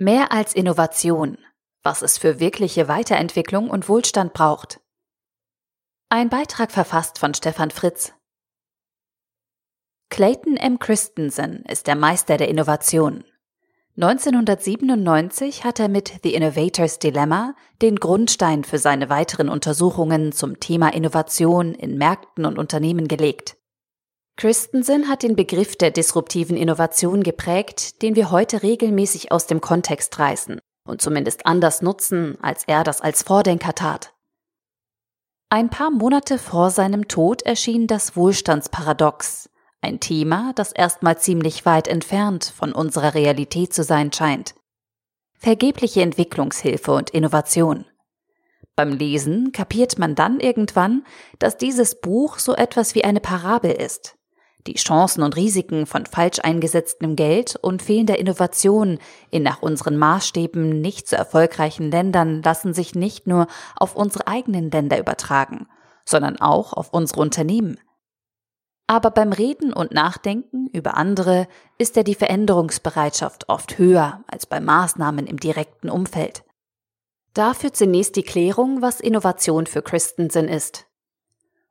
Mehr als Innovation. Was es für wirkliche Weiterentwicklung und Wohlstand braucht. Ein Beitrag verfasst von Stefan Fritz. Clayton M. Christensen ist der Meister der Innovation. 1997 hat er mit The Innovator's Dilemma den Grundstein für seine weiteren Untersuchungen zum Thema Innovation in Märkten und Unternehmen gelegt. Christensen hat den Begriff der disruptiven Innovation geprägt, den wir heute regelmäßig aus dem Kontext reißen und zumindest anders nutzen, als er das als Vordenker tat. Ein paar Monate vor seinem Tod erschien das Wohlstandsparadox, ein Thema, das erstmal ziemlich weit entfernt von unserer Realität zu sein scheint. Vergebliche Entwicklungshilfe und Innovation. Beim Lesen kapiert man dann irgendwann, dass dieses Buch so etwas wie eine Parabel ist, die Chancen und Risiken von falsch eingesetztem Geld und fehlender Innovation in nach unseren Maßstäben nicht so erfolgreichen Ländern lassen sich nicht nur auf unsere eigenen Länder übertragen, sondern auch auf unsere Unternehmen. Aber beim Reden und Nachdenken über andere ist ja die Veränderungsbereitschaft oft höher als bei Maßnahmen im direkten Umfeld. Dafür zunächst die Klärung, was Innovation für Christensen ist.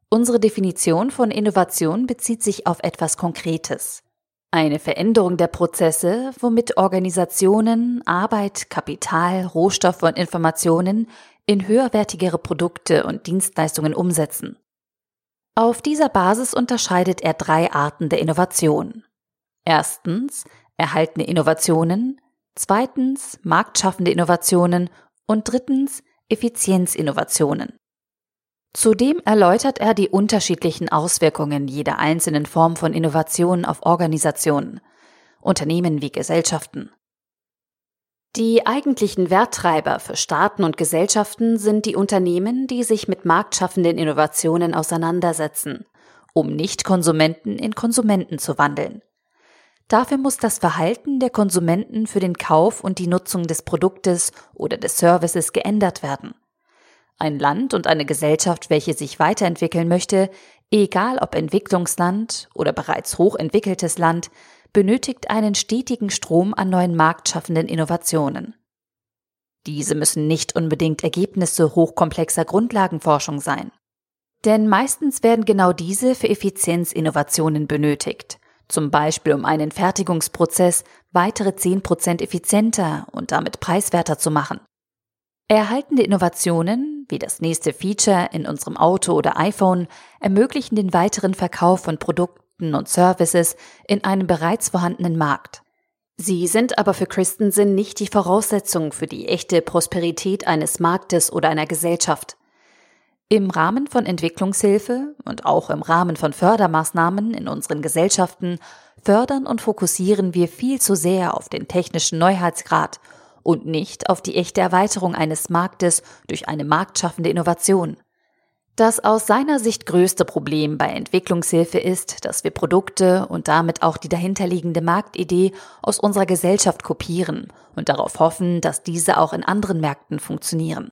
Unsere Definition von Innovation bezieht sich auf etwas Konkretes. Eine Veränderung der Prozesse, womit Organisationen Arbeit, Kapital, Rohstoffe und Informationen in höherwertigere Produkte und Dienstleistungen umsetzen. Auf dieser Basis unterscheidet er drei Arten der Innovation. Erstens erhaltene Innovationen, zweitens marktschaffende Innovationen und drittens Effizienzinnovationen. Zudem erläutert er die unterschiedlichen Auswirkungen jeder einzelnen Form von Innovation auf Organisationen, Unternehmen wie Gesellschaften. Die eigentlichen Werttreiber für Staaten und Gesellschaften sind die Unternehmen, die sich mit marktschaffenden Innovationen auseinandersetzen, um Nicht-Konsumenten in Konsumenten zu wandeln. Dafür muss das Verhalten der Konsumenten für den Kauf und die Nutzung des Produktes oder des Services geändert werden. Ein Land und eine Gesellschaft, welche sich weiterentwickeln möchte, egal ob Entwicklungsland oder bereits hochentwickeltes Land, benötigt einen stetigen Strom an neuen marktschaffenden Innovationen. Diese müssen nicht unbedingt Ergebnisse hochkomplexer Grundlagenforschung sein. Denn meistens werden genau diese für Effizienzinnovationen benötigt, zum Beispiel um einen Fertigungsprozess weitere 10% effizienter und damit preiswerter zu machen. Erhaltende Innovationen, wie das nächste Feature in unserem Auto oder iPhone, ermöglichen den weiteren Verkauf von Produkten und Services in einem bereits vorhandenen Markt. Sie sind aber für Christensen nicht die Voraussetzung für die echte Prosperität eines Marktes oder einer Gesellschaft. Im Rahmen von Entwicklungshilfe und auch im Rahmen von Fördermaßnahmen in unseren Gesellschaften fördern und fokussieren wir viel zu sehr auf den technischen Neuheitsgrad und nicht auf die echte Erweiterung eines Marktes durch eine marktschaffende Innovation. Das aus seiner Sicht größte Problem bei Entwicklungshilfe ist, dass wir Produkte und damit auch die dahinterliegende Marktidee aus unserer Gesellschaft kopieren und darauf hoffen, dass diese auch in anderen Märkten funktionieren.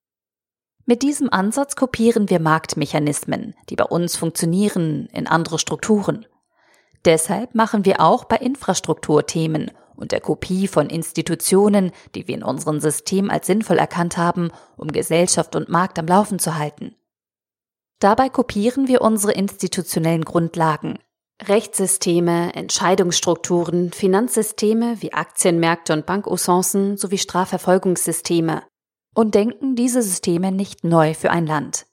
Mit diesem Ansatz kopieren wir Marktmechanismen, die bei uns funktionieren, in andere Strukturen. Deshalb machen wir auch bei Infrastrukturthemen und der Kopie von Institutionen, die wir in unserem System als sinnvoll erkannt haben, um Gesellschaft und Markt am Laufen zu halten. Dabei kopieren wir unsere institutionellen Grundlagen, Rechtssysteme, Entscheidungsstrukturen, Finanzsysteme wie Aktienmärkte und Bankusancen sowie Strafverfolgungssysteme und denken diese Systeme nicht neu für ein Land.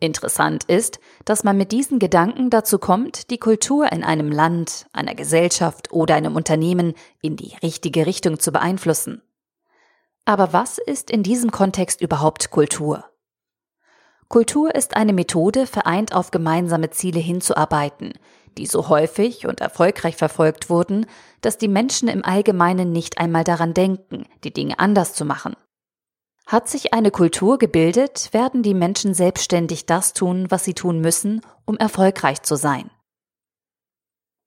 Interessant ist, dass man mit diesen Gedanken dazu kommt, die Kultur in einem Land, einer Gesellschaft oder einem Unternehmen in die richtige Richtung zu beeinflussen. Aber was ist in diesem Kontext überhaupt Kultur? Kultur ist eine Methode, vereint auf gemeinsame Ziele hinzuarbeiten, die so häufig und erfolgreich verfolgt wurden, dass die Menschen im Allgemeinen nicht einmal daran denken, die Dinge anders zu machen. Hat sich eine Kultur gebildet, werden die Menschen selbstständig das tun, was sie tun müssen, um erfolgreich zu sein.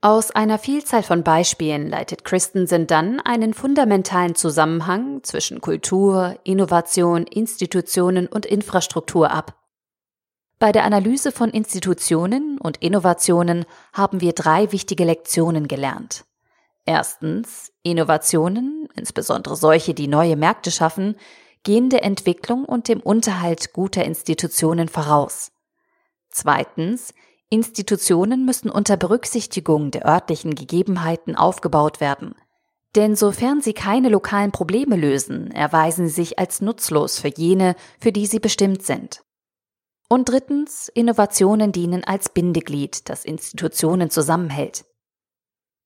Aus einer Vielzahl von Beispielen leitet Christensen dann einen fundamentalen Zusammenhang zwischen Kultur, Innovation, Institutionen und Infrastruktur ab. Bei der Analyse von Institutionen und Innovationen haben wir drei wichtige Lektionen gelernt. Erstens, Innovationen insbesondere solche, die neue Märkte schaffen, gehen der Entwicklung und dem Unterhalt guter Institutionen voraus. Zweitens, Institutionen müssen unter Berücksichtigung der örtlichen Gegebenheiten aufgebaut werden. Denn sofern sie keine lokalen Probleme lösen, erweisen sie sich als nutzlos für jene, für die sie bestimmt sind. Und drittens, Innovationen dienen als Bindeglied, das Institutionen zusammenhält.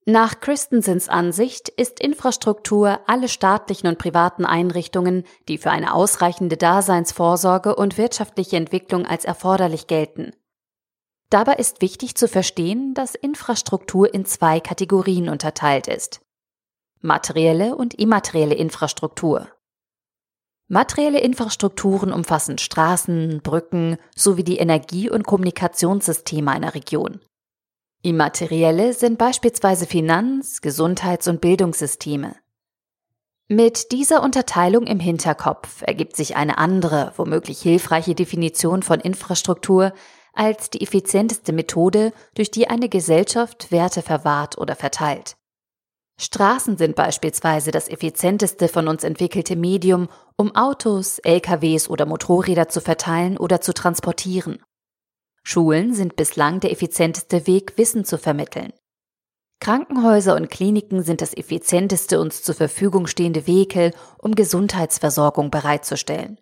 Nach Christensens Ansicht ist Infrastruktur alle staatlichen und privaten Einrichtungen, die für eine ausreichende Daseinsvorsorge und wirtschaftliche Entwicklung als erforderlich gelten. Dabei ist wichtig zu verstehen, dass Infrastruktur in zwei Kategorien unterteilt ist. Materielle und immaterielle Infrastruktur. Materielle Infrastrukturen umfassen Straßen, Brücken sowie die Energie- und Kommunikationssysteme einer Region. Immaterielle sind beispielsweise Finanz-, Gesundheits- und Bildungssysteme. Mit dieser Unterteilung im Hinterkopf ergibt sich eine andere, womöglich hilfreiche Definition von Infrastruktur als die effizienteste Methode, durch die eine Gesellschaft Werte verwahrt oder verteilt. Straßen sind beispielsweise das effizienteste von uns entwickelte Medium, um Autos, LKWs oder Motorräder zu verteilen oder zu transportieren. Schulen sind bislang der effizienteste Weg, Wissen zu vermitteln. Krankenhäuser und Kliniken sind das effizienteste uns zur Verfügung stehende Vehikel, um Gesundheitsversorgung bereitzustellen.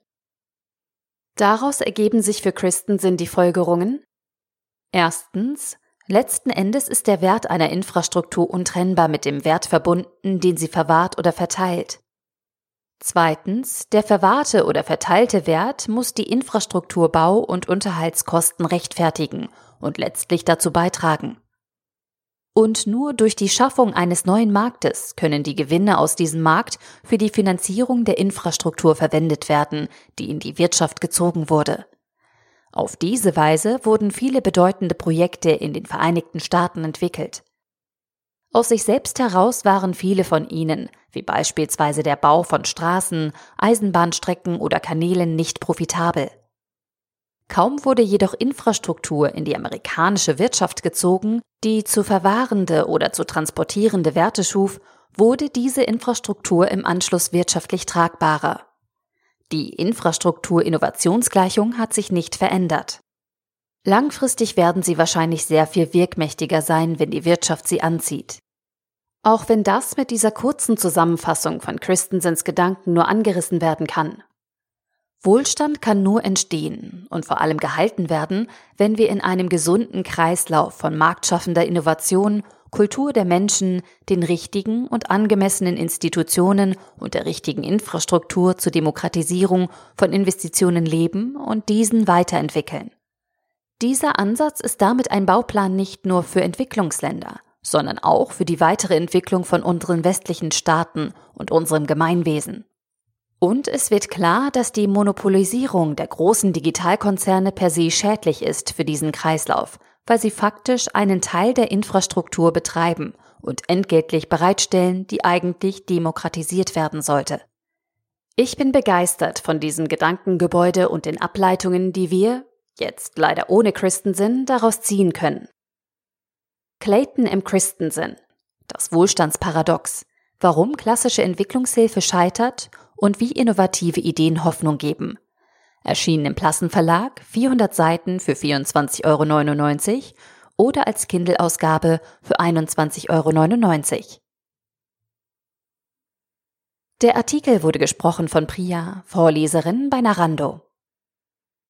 Daraus ergeben sich für Christensen die Folgerungen. Erstens, Letzten Endes ist der Wert einer Infrastruktur untrennbar mit dem Wert verbunden, den sie verwahrt oder verteilt. Zweitens, der verwahrte oder verteilte Wert muss die Infrastrukturbau- und Unterhaltskosten rechtfertigen und letztlich dazu beitragen. Und nur durch die Schaffung eines neuen Marktes können die Gewinne aus diesem Markt für die Finanzierung der Infrastruktur verwendet werden, die in die Wirtschaft gezogen wurde. Auf diese Weise wurden viele bedeutende Projekte in den Vereinigten Staaten entwickelt. Aus sich selbst heraus waren viele von ihnen, wie beispielsweise der Bau von Straßen, Eisenbahnstrecken oder Kanälen, nicht profitabel. Kaum wurde jedoch Infrastruktur in die amerikanische Wirtschaft gezogen, die zu verwahrende oder zu transportierende Werte schuf, wurde diese Infrastruktur im Anschluss wirtschaftlich tragbarer. Die Infrastruktur-Innovationsgleichung hat sich nicht verändert. Langfristig werden sie wahrscheinlich sehr viel wirkmächtiger sein, wenn die Wirtschaft sie anzieht. Auch wenn das mit dieser kurzen Zusammenfassung von Christensens Gedanken nur angerissen werden kann. Wohlstand kann nur entstehen und vor allem gehalten werden, wenn wir in einem gesunden Kreislauf von marktschaffender Innovation Kultur der Menschen, den richtigen und angemessenen Institutionen und der richtigen Infrastruktur zur Demokratisierung von Investitionen leben und diesen weiterentwickeln. Dieser Ansatz ist damit ein Bauplan nicht nur für Entwicklungsländer, sondern auch für die weitere Entwicklung von unseren westlichen Staaten und unserem Gemeinwesen. Und es wird klar, dass die Monopolisierung der großen Digitalkonzerne per se schädlich ist für diesen Kreislauf, weil sie faktisch einen Teil der Infrastruktur betreiben und entgeltlich bereitstellen, die eigentlich demokratisiert werden sollte. Ich bin begeistert von diesem Gedankengebäude und den Ableitungen, die wir, jetzt leider ohne Christensen, daraus ziehen können. Clayton im Christensen. Das Wohlstandsparadox. Warum klassische Entwicklungshilfe scheitert und wie innovative Ideen Hoffnung geben. Erschienen im Plassen Verlag, 400 Seiten für 24,99 Euro oder als Kindle-Ausgabe für 21,99 Euro. Der Artikel wurde gesprochen von Priya, Vorleserin bei Narando.